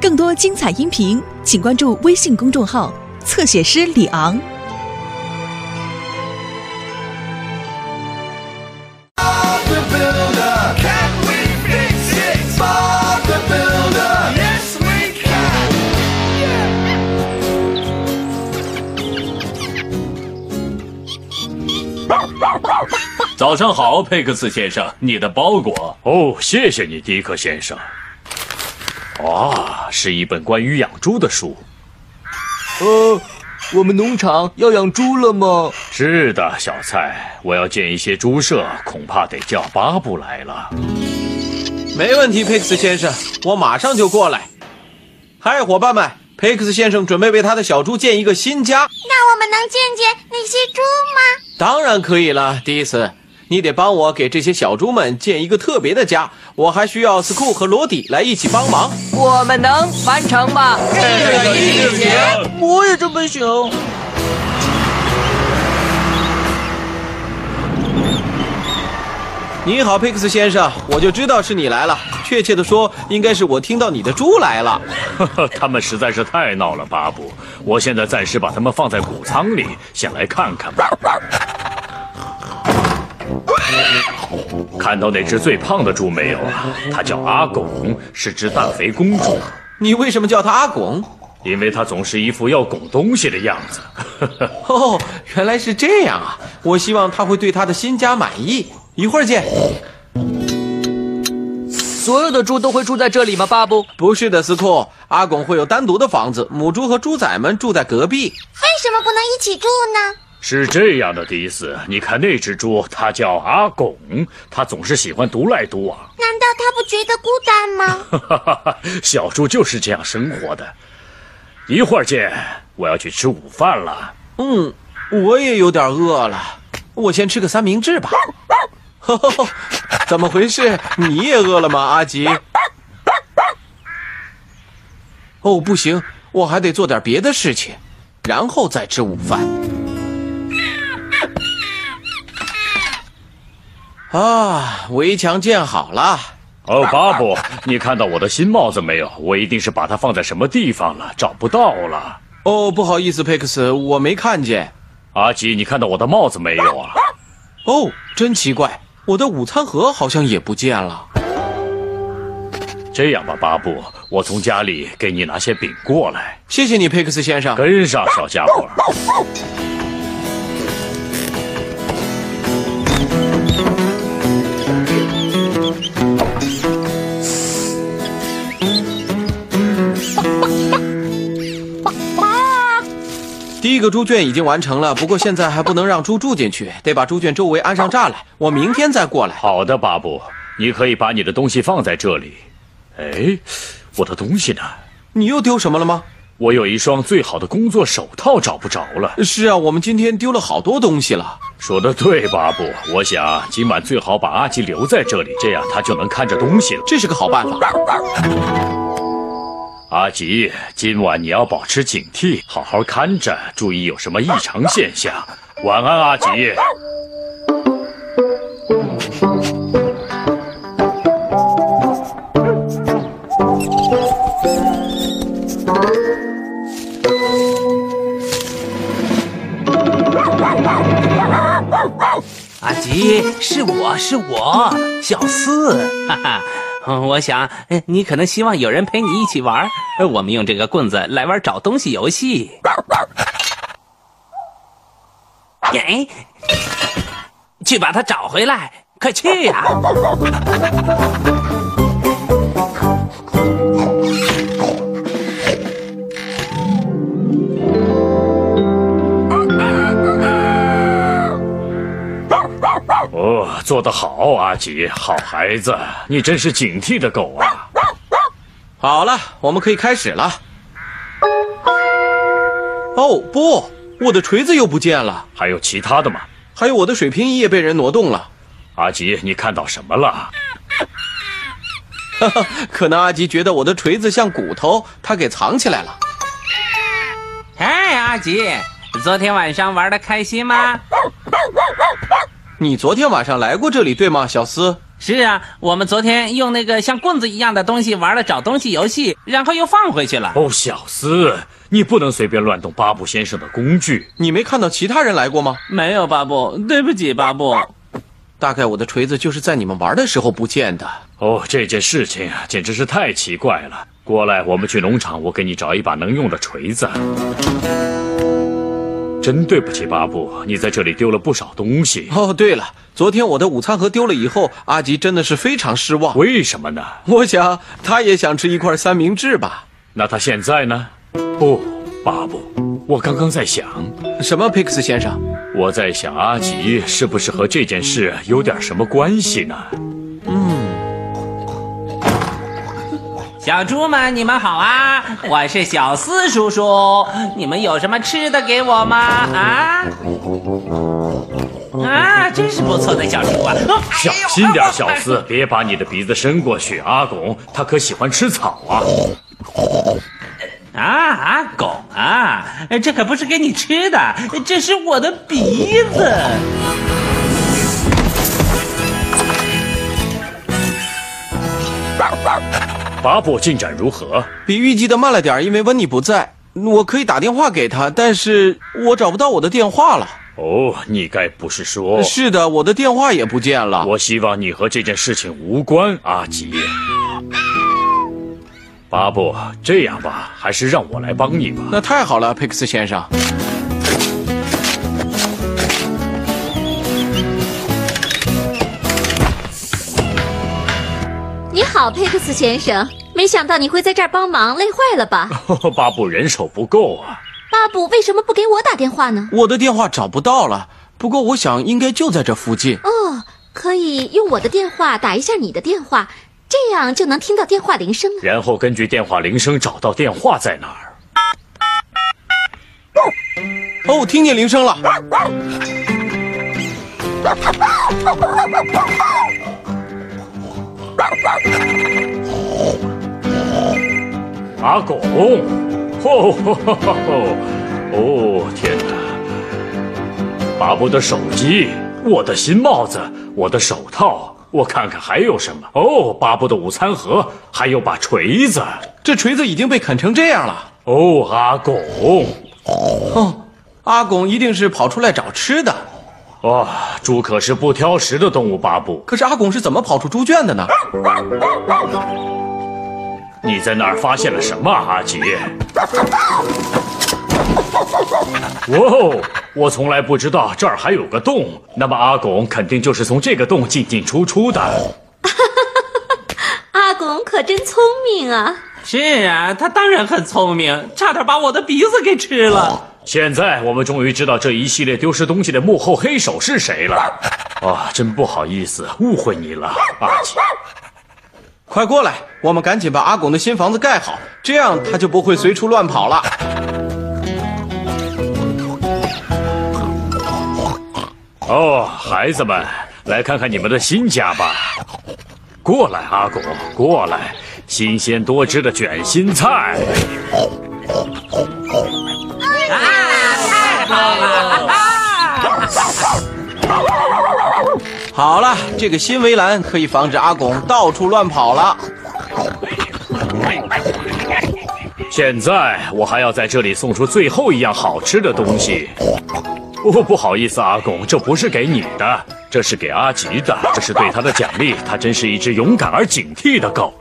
更多精彩音频请关注微信公众号，侧写师李昂。早上好，佩克斯先生，你的包裹。哦，谢谢你，迪克先生。哇，是一本关于养猪的书。呃，我们农场要养猪了吗？是的，小蔡，我要建一些猪舍，恐怕得叫巴布来了。没问题，佩克斯先生，我马上就过来。嗨，伙伴们，佩克斯先生准备为他的小猪建一个新家。那我们能见见那些猪吗？当然可以了，迪斯，你得帮我给这些小猪们建一个特别的家。我还需要斯库和罗迪来一起帮忙。我们能完成吗？我也这么想。你好，佩克斯先生，我就知道是你来了。确切的说，应该是我听到你的猪来了。他们实在是太闹了，巴布。我现在暂时把他们放在谷仓里，先来看看吧。看到那只最胖的猪没有啊？它叫阿拱，是只大肥公猪。你为什么叫它阿拱？因为它总是一副要拱东西的样子。哦，原来是这样啊！我希望他会对他的新家满意。一会儿见。所有的猪都会住在这里吗，巴布？不是的，斯库，阿拱会有单独的房子，母猪和猪仔们住在隔壁。为什么不能一起住呢？是这样的，迪斯，你看那只猪，它叫阿拱，它总是喜欢独来独往。难道它不觉得孤单吗？哈哈哈，小猪就是这样生活的。一会儿见，我要去吃午饭了。嗯，我也有点饿了，我先吃个三明治吧。呵呵呵，怎么回事？你也饿了吗，阿吉？哦，不行，我还得做点别的事情，然后再吃午饭。啊，围墙建好了。哦，巴布，你看到我的新帽子没有？我一定是把它放在什么地方了，找不到了。哦，不好意思，佩克斯，我没看见。阿吉，你看到我的帽子没有啊？哦，真奇怪，我的午餐盒好像也不见了。这样吧，巴布，我从家里给你拿些饼过来。谢谢你，佩克斯先生。跟上，小家伙。个猪圈已经完成了，不过现在还不能让猪住进去，得把猪圈周围安上栅栏。我明天再过来。好的，巴布，你可以把你的东西放在这里。哎，我的东西呢？你又丢什么了吗？我有一双最好的工作手套找不着了。是啊，我们今天丢了好多东西了。说的对，巴布。我想今晚最好把阿吉留在这里，这样他就能看着东西了。这是个好办法。阿吉，今晚你要保持警惕，好好看着，注意有什么异常现象。晚安，阿吉。阿吉，是我是我，小四，哈哈。我想，你可能希望有人陪你一起玩，我们用这个棍子来玩找东西游戏。哎，去把它找回来，快去呀、做得好，阿吉，好孩子，你真是警惕的狗啊！好了，我们可以开始了。哦不，我的锤子又不见了，还有其他的吗？还有我的水平仪也被人挪动了。阿吉，你看到什么了？哈哈，可能阿吉觉得我的锤子像骨头，他给藏起来了。哎，阿吉，昨天晚上玩的开心吗？你昨天晚上来过这里对吗，小斯？是啊，我们昨天用那个像棍子一样的东西玩了找东西游戏，然后又放回去了。哦，小斯，你不能随便乱动巴布先生的工具。你没看到其他人来过吗？没有，巴布，对不起，巴布。大概我的锤子就是在你们玩的时候不见的。哦，这件事情啊，简直是太奇怪了。过来，我们去农场，我给你找一把能用的锤子。真对不起，巴布，你在这里丢了不少东西。哦，对了，昨天我的午餐盒丢了以后，阿吉真的是非常失望。为什么呢？我想他也想吃一块三明治吧。那他现在呢？不，巴布，我刚刚在想，什么，佩克斯先生？我在想阿吉是不是和这件事有点什么关系呢？小猪们，你们好啊！我是小四叔叔，你们有什么吃的给我吗？啊？啊，真是不错的小猪啊！哦小心点，小四，别把你的鼻子伸过去。阿拱他可喜欢吃草啊。啊，阿拱啊，这可不是给你吃的，这是我的鼻子。巴布进展如何？比预计的慢了点，因为温妮不在。我可以打电话给他，但是我找不到我的电话了。哦，你该不是说……是的，我的电话也不见了。我希望你和这件事情无关，阿吉。巴布，这样吧，还是让我来帮你吧。那太好了，佩克斯先生。好，佩克斯先生，没想到你会在这儿帮忙，累坏了吧？巴布人手不够啊。巴布为什么不给我打电话呢？我的电话找不到了，不过我想应该就在这附近。哦，可以用我的电话打一下你的电话，这样就能听到电话铃声了。然后根据电话铃声找到电话在哪儿。哦，听见铃声了。阿拱，吼吼吼吼吼！哦天哪！巴布的手机，我的新帽子，我的手套，我看看还有什么？哦，巴布的午餐盒，还有把锤子。这锤子已经被啃成这样了。哦，阿拱，哦，阿拱一定是跑出来找吃的。哇，猪可是不挑食的动物，巴布。可是阿拱是怎么跑出猪圈的呢？你在那儿发现了什么，阿吉？哇哦！我从来不知道这儿还有个洞，那么阿拱肯定就是从这个洞进进出出的。阿拱可真聪明啊！是啊，他当然很聪明，差点把我的鼻子给吃了。现在我们终于知道这一系列丢失东西的幕后黑手是谁了。啊，真不好意思，误会你了，阿吉。快过来，我们赶紧把阿拱的新房子盖好，这样他就不会随处乱跑了。哦，孩子们，来看看你们的新家吧。过来，阿拱，过来，新鲜多汁的卷心菜。太好了！好了，这个新围栏可以防止阿拱到处乱跑了。现在我还要在这里送出最后一样好吃的东西。哦，不好意思，阿拱，这不是给你的，这是给阿吉的，这是对他的奖励。他真是一只勇敢而警惕的狗。